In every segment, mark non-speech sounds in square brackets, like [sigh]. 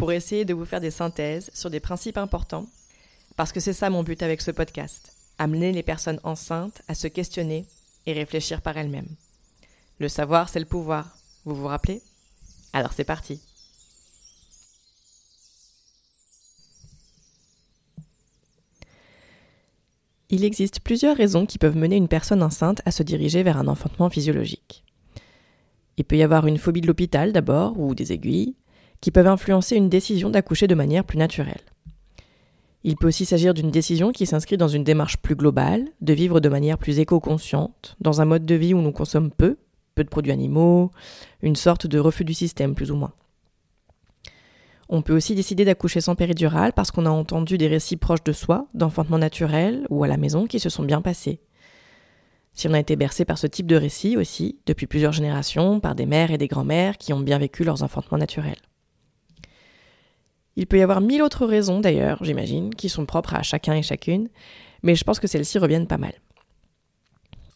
pour essayer de vous faire des synthèses sur des principes importants, parce que c'est ça mon but avec ce podcast, amener les personnes enceintes à se questionner et réfléchir par elles-mêmes. Le savoir, c'est le pouvoir, vous vous rappelez? Alors c'est parti. Il existe plusieurs raisons qui peuvent mener une personne enceinte à se diriger vers un enfantement physiologique. Il peut y avoir une phobie de l'hôpital d'abord, ou des aiguilles, qui peuvent influencer une décision d'accoucher de manière plus naturelle. Il peut aussi s'agir d'une décision qui s'inscrit dans une démarche plus globale, de vivre de manière plus éco-consciente, dans un mode de vie où nous consommons peu, peu de produits animaux, une sorte de refus du système plus ou moins. On peut aussi décider d'accoucher sans péridurale parce qu'on a entendu des récits proches de soi, d'enfantement naturel ou à la maison qui se sont bien passés. Si on a été bercé par ce type de récit aussi, depuis plusieurs générations, par des mères et des grands-mères qui ont bien vécu leurs enfantements naturels. Il peut y avoir mille autres raisons d'ailleurs, j'imagine, qui sont propres à chacun et chacune, mais je pense que celles-ci reviennent pas mal.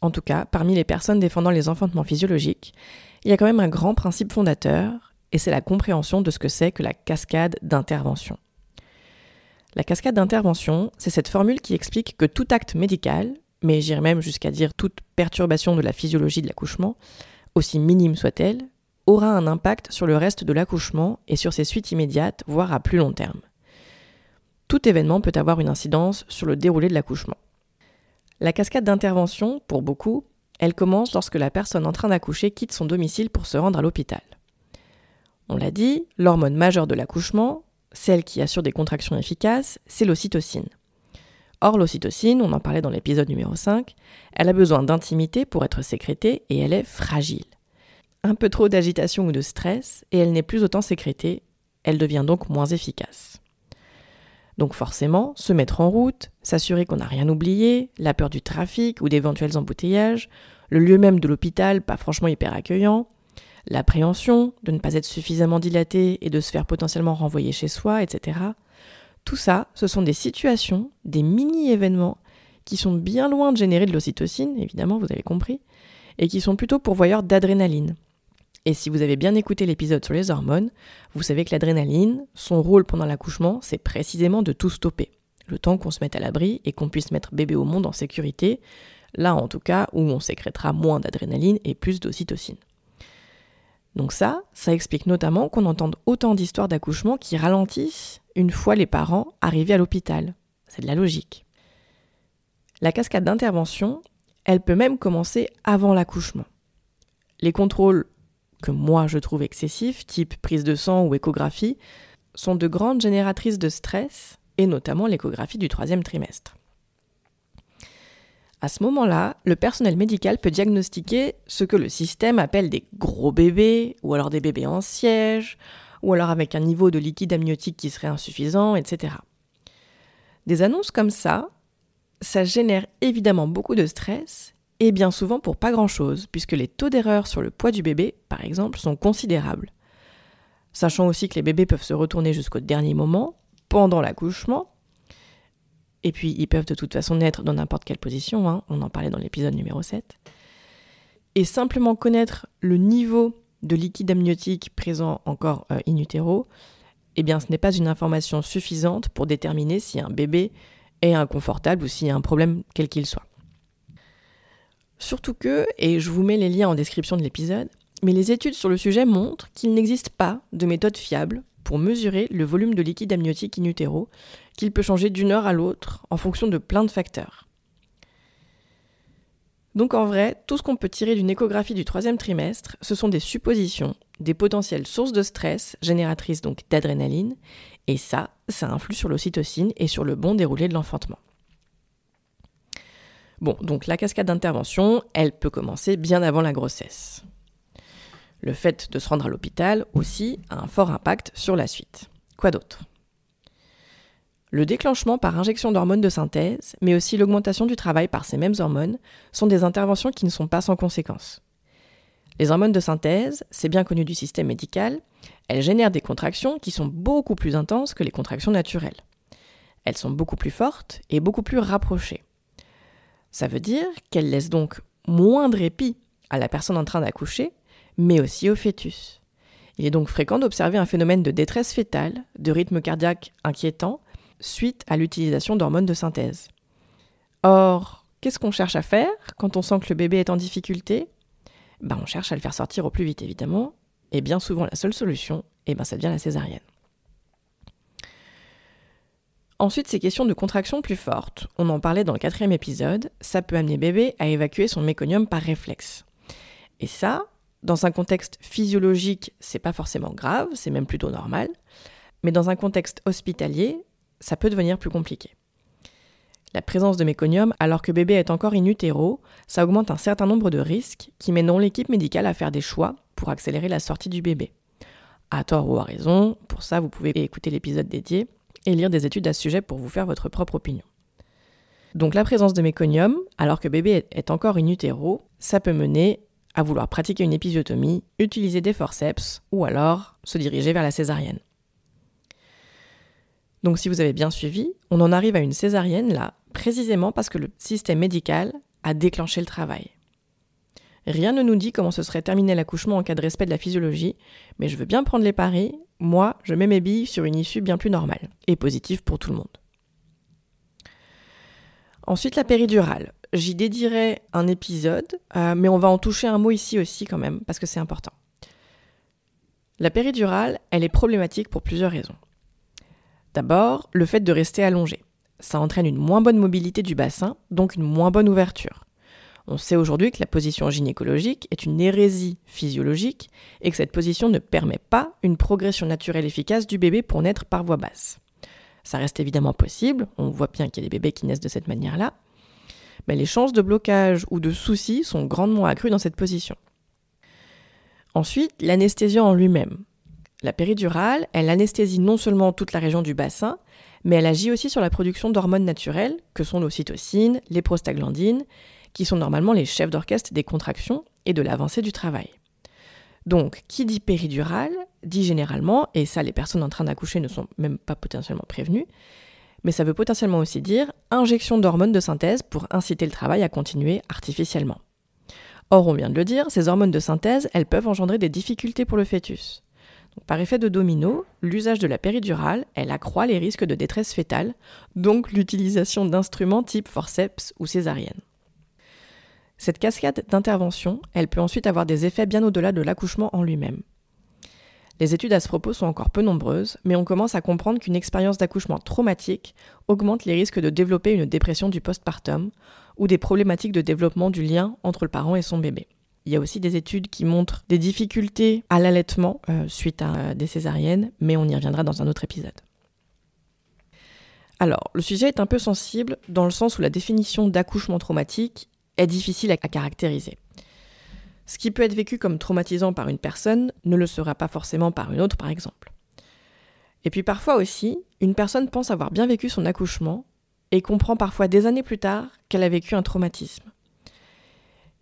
En tout cas, parmi les personnes défendant les enfantements physiologiques, il y a quand même un grand principe fondateur, et c'est la compréhension de ce que c'est que la cascade d'intervention. La cascade d'intervention, c'est cette formule qui explique que tout acte médical, mais j'irai même jusqu'à dire toute perturbation de la physiologie de l'accouchement, aussi minime soit-elle, aura un impact sur le reste de l'accouchement et sur ses suites immédiates, voire à plus long terme. Tout événement peut avoir une incidence sur le déroulé de l'accouchement. La cascade d'intervention, pour beaucoup, elle commence lorsque la personne en train d'accoucher quitte son domicile pour se rendre à l'hôpital. On l'a dit, l'hormone majeure de l'accouchement, celle qui assure des contractions efficaces, c'est l'ocytocine. Or, l'ocytocine, on en parlait dans l'épisode numéro 5, elle a besoin d'intimité pour être sécrétée et elle est fragile un peu trop d'agitation ou de stress et elle n'est plus autant sécrétée, elle devient donc moins efficace. Donc forcément, se mettre en route, s'assurer qu'on n'a rien oublié, la peur du trafic ou d'éventuels embouteillages, le lieu même de l'hôpital pas franchement hyper accueillant, l'appréhension de ne pas être suffisamment dilaté et de se faire potentiellement renvoyer chez soi, etc. Tout ça, ce sont des situations, des mini-événements qui sont bien loin de générer de l'ocytocine, évidemment, vous avez compris, et qui sont plutôt pourvoyeurs d'adrénaline, et si vous avez bien écouté l'épisode sur les hormones, vous savez que l'adrénaline, son rôle pendant l'accouchement, c'est précisément de tout stopper. Le temps qu'on se mette à l'abri et qu'on puisse mettre bébé au monde en sécurité, là en tout cas où on sécrétera moins d'adrénaline et plus d'ocytocine. Donc ça, ça explique notamment qu'on entende autant d'histoires d'accouchement qui ralentissent une fois les parents arrivés à l'hôpital. C'est de la logique. La cascade d'intervention, elle peut même commencer avant l'accouchement. Les contrôles que moi je trouve excessifs, type prise de sang ou échographie, sont de grandes génératrices de stress, et notamment l'échographie du troisième trimestre. À ce moment-là, le personnel médical peut diagnostiquer ce que le système appelle des gros bébés, ou alors des bébés en siège, ou alors avec un niveau de liquide amniotique qui serait insuffisant, etc. Des annonces comme ça, ça génère évidemment beaucoup de stress et bien souvent pour pas grand-chose, puisque les taux d'erreur sur le poids du bébé, par exemple, sont considérables. Sachant aussi que les bébés peuvent se retourner jusqu'au dernier moment, pendant l'accouchement, et puis ils peuvent de toute façon naître dans n'importe quelle position, hein, on en parlait dans l'épisode numéro 7. Et simplement connaître le niveau de liquide amniotique présent encore euh, in utero, eh bien ce n'est pas une information suffisante pour déterminer si un bébé est inconfortable ou s'il y a un problème quel qu'il soit. Surtout que, et je vous mets les liens en description de l'épisode, mais les études sur le sujet montrent qu'il n'existe pas de méthode fiable pour mesurer le volume de liquide amniotique in utero, qu'il peut changer d'une heure à l'autre en fonction de plein de facteurs. Donc en vrai, tout ce qu'on peut tirer d'une échographie du troisième trimestre, ce sont des suppositions, des potentielles sources de stress, génératrices donc d'adrénaline, et ça, ça influe sur l'ocytocine et sur le bon déroulé de l'enfantement. Bon, donc la cascade d'intervention, elle peut commencer bien avant la grossesse. Le fait de se rendre à l'hôpital aussi a un fort impact sur la suite. Quoi d'autre? Le déclenchement par injection d'hormones de synthèse, mais aussi l'augmentation du travail par ces mêmes hormones, sont des interventions qui ne sont pas sans conséquences. Les hormones de synthèse, c'est bien connu du système médical, elles génèrent des contractions qui sont beaucoup plus intenses que les contractions naturelles. Elles sont beaucoup plus fortes et beaucoup plus rapprochées. Ça veut dire qu'elles laissent donc moins de répit à la personne en train d'accoucher, mais aussi au fœtus. Il est donc fréquent d'observer un phénomène de détresse fétale, de rythme cardiaque inquiétant, suite à l'utilisation d'hormones de synthèse. Or, qu'est-ce qu'on cherche à faire quand on sent que le bébé est en difficulté? Ben, On cherche à le faire sortir au plus vite, évidemment, et bien souvent la seule solution, eh ben, ça devient la césarienne. Ensuite, ces questions de contraction plus fortes, on en parlait dans le quatrième épisode, ça peut amener bébé à évacuer son méconium par réflexe. Et ça, dans un contexte physiologique, c'est pas forcément grave, c'est même plutôt normal. Mais dans un contexte hospitalier, ça peut devenir plus compliqué. La présence de méconium alors que bébé est encore in utero, ça augmente un certain nombre de risques qui mèneront l'équipe médicale à faire des choix pour accélérer la sortie du bébé. À tort ou à raison, pour ça vous pouvez écouter l'épisode dédié et lire des études à ce sujet pour vous faire votre propre opinion. Donc la présence de méconium, alors que bébé est encore in utero, ça peut mener à vouloir pratiquer une épisiotomie, utiliser des forceps ou alors se diriger vers la césarienne. Donc si vous avez bien suivi, on en arrive à une césarienne là, précisément parce que le système médical a déclenché le travail. Rien ne nous dit comment se serait terminé l'accouchement en cas de respect de la physiologie, mais je veux bien prendre les paris, moi je mets mes billes sur une issue bien plus normale et positive pour tout le monde. Ensuite la péridurale. J'y dédierai un épisode, euh, mais on va en toucher un mot ici aussi quand même, parce que c'est important. La péridurale, elle est problématique pour plusieurs raisons. D'abord, le fait de rester allongé. Ça entraîne une moins bonne mobilité du bassin, donc une moins bonne ouverture. On sait aujourd'hui que la position gynécologique est une hérésie physiologique et que cette position ne permet pas une progression naturelle efficace du bébé pour naître par voie basse. Ça reste évidemment possible, on voit bien qu'il y a des bébés qui naissent de cette manière-là, mais les chances de blocage ou de soucis sont grandement accrues dans cette position. Ensuite, l'anesthésie en lui-même. La péridurale, elle anesthésie non seulement toute la région du bassin, mais elle agit aussi sur la production d'hormones naturelles, que sont l'ocytocine, les prostaglandines, qui sont normalement les chefs d'orchestre des contractions et de l'avancée du travail. Donc, qui dit péridurale dit généralement, et ça les personnes en train d'accoucher ne sont même pas potentiellement prévenues, mais ça veut potentiellement aussi dire injection d'hormones de synthèse pour inciter le travail à continuer artificiellement. Or, on vient de le dire, ces hormones de synthèse, elles peuvent engendrer des difficultés pour le fœtus. par effet de domino, l'usage de la péridurale, elle accroît les risques de détresse fétale, donc l'utilisation d'instruments type forceps ou césarienne. Cette cascade d'intervention, elle peut ensuite avoir des effets bien au-delà de l'accouchement en lui-même. Les études à ce propos sont encore peu nombreuses, mais on commence à comprendre qu'une expérience d'accouchement traumatique augmente les risques de développer une dépression du postpartum ou des problématiques de développement du lien entre le parent et son bébé. Il y a aussi des études qui montrent des difficultés à l'allaitement euh, suite à euh, des césariennes, mais on y reviendra dans un autre épisode. Alors, le sujet est un peu sensible dans le sens où la définition d'accouchement traumatique est difficile à caractériser. Ce qui peut être vécu comme traumatisant par une personne ne le sera pas forcément par une autre, par exemple. Et puis parfois aussi, une personne pense avoir bien vécu son accouchement et comprend parfois des années plus tard qu'elle a vécu un traumatisme.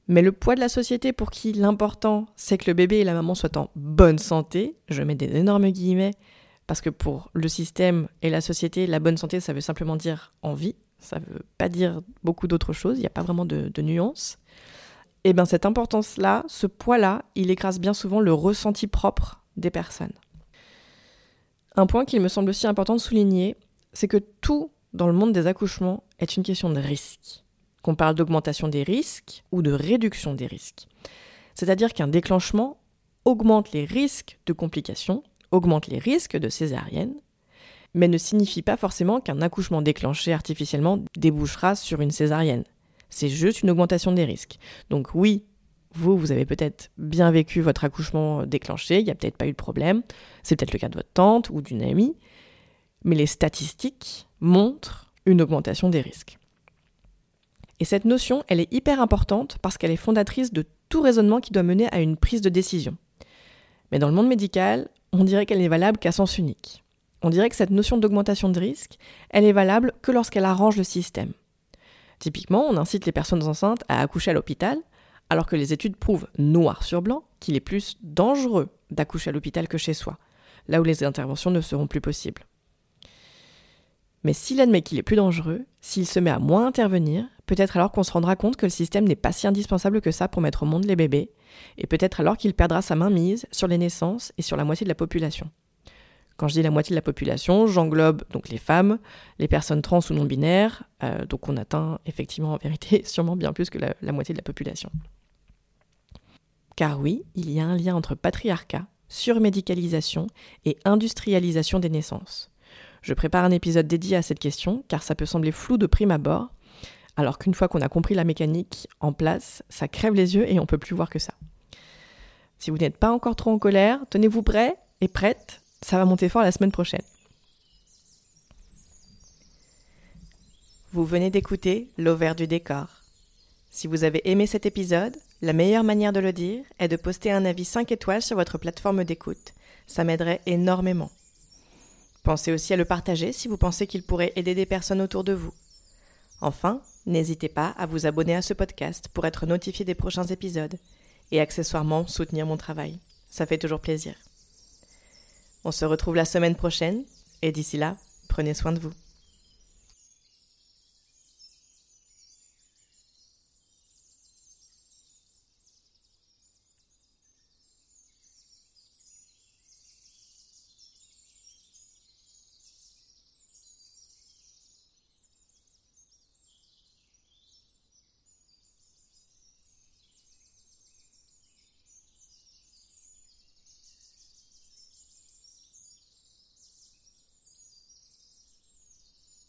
Mais le poids de la société pour qui l'important c'est que le bébé et la maman soient en bonne santé, je mets des énormes guillemets, parce que pour le système et la société, la bonne santé, ça veut simplement dire en vie, ça ne veut pas dire beaucoup d'autres choses, il n'y a pas vraiment de, de nuances et bien cette importance-là, ce poids-là, il écrase bien souvent le ressenti propre des personnes. Un point qu'il me semble aussi important de souligner, c'est que tout dans le monde des accouchements est une question de risque. Qu'on parle d'augmentation des risques ou de réduction des risques. C'est-à-dire qu'un déclenchement augmente les risques de complications, augmente les risques de césarienne, mais ne signifie pas forcément qu'un accouchement déclenché artificiellement débouchera sur une césarienne. C'est juste une augmentation des risques. Donc oui, vous, vous avez peut-être bien vécu votre accouchement déclenché, il n'y a peut-être pas eu de problème, c'est peut-être le cas de votre tante ou d'une amie, mais les statistiques montrent une augmentation des risques. Et cette notion, elle est hyper importante parce qu'elle est fondatrice de tout raisonnement qui doit mener à une prise de décision. Mais dans le monde médical, on dirait qu'elle n'est valable qu'à sens unique. on dirait que cette notion d'augmentation de risque, elle est valable que lorsqu'elle arrange le système. Typiquement, on incite les personnes enceintes à accoucher à l'hôpital, alors que les études prouvent noir sur blanc qu'il est plus dangereux d'accoucher à l'hôpital que chez soi, là où les interventions ne seront plus possibles. Mais s'il admet qu'il est plus dangereux, s'il se met à moins intervenir, peut-être alors qu'on se rendra compte que le système n'est pas si indispensable que ça pour mettre au monde les bébés, et peut-être alors qu'il perdra sa main mise sur les naissances et sur la moitié de la population. Quand je dis la moitié de la population, j'englobe donc les femmes, les personnes trans ou non binaires, euh, donc on atteint effectivement en vérité [laughs] sûrement bien plus que la moitié de la population. Car oui, il y a un lien entre patriarcat, surmédicalisation et industrialisation des naissances. Je prépare un épisode dédié à cette question car ça peut sembler flou de prime abord, alors qu'une fois qu'on a compris la mécanique en place, ça crève les yeux et on peut plus voir que ça. Si vous n'êtes pas encore trop en colère, tenez-vous prêt et prête, ça va monter fort la semaine prochaine. Vous venez d'écouter L'Auvert du décor. Si vous avez aimé cet épisode, la meilleure manière de le dire est de poster un avis 5 étoiles sur votre plateforme d'écoute. Ça m'aiderait énormément. Pensez aussi à le partager si vous pensez qu'il pourrait aider des personnes autour de vous. Enfin, n'hésitez pas à vous abonner à ce podcast pour être notifié des prochains épisodes et accessoirement soutenir mon travail. Ça fait toujours plaisir. On se retrouve la semaine prochaine et d'ici là, prenez soin de vous.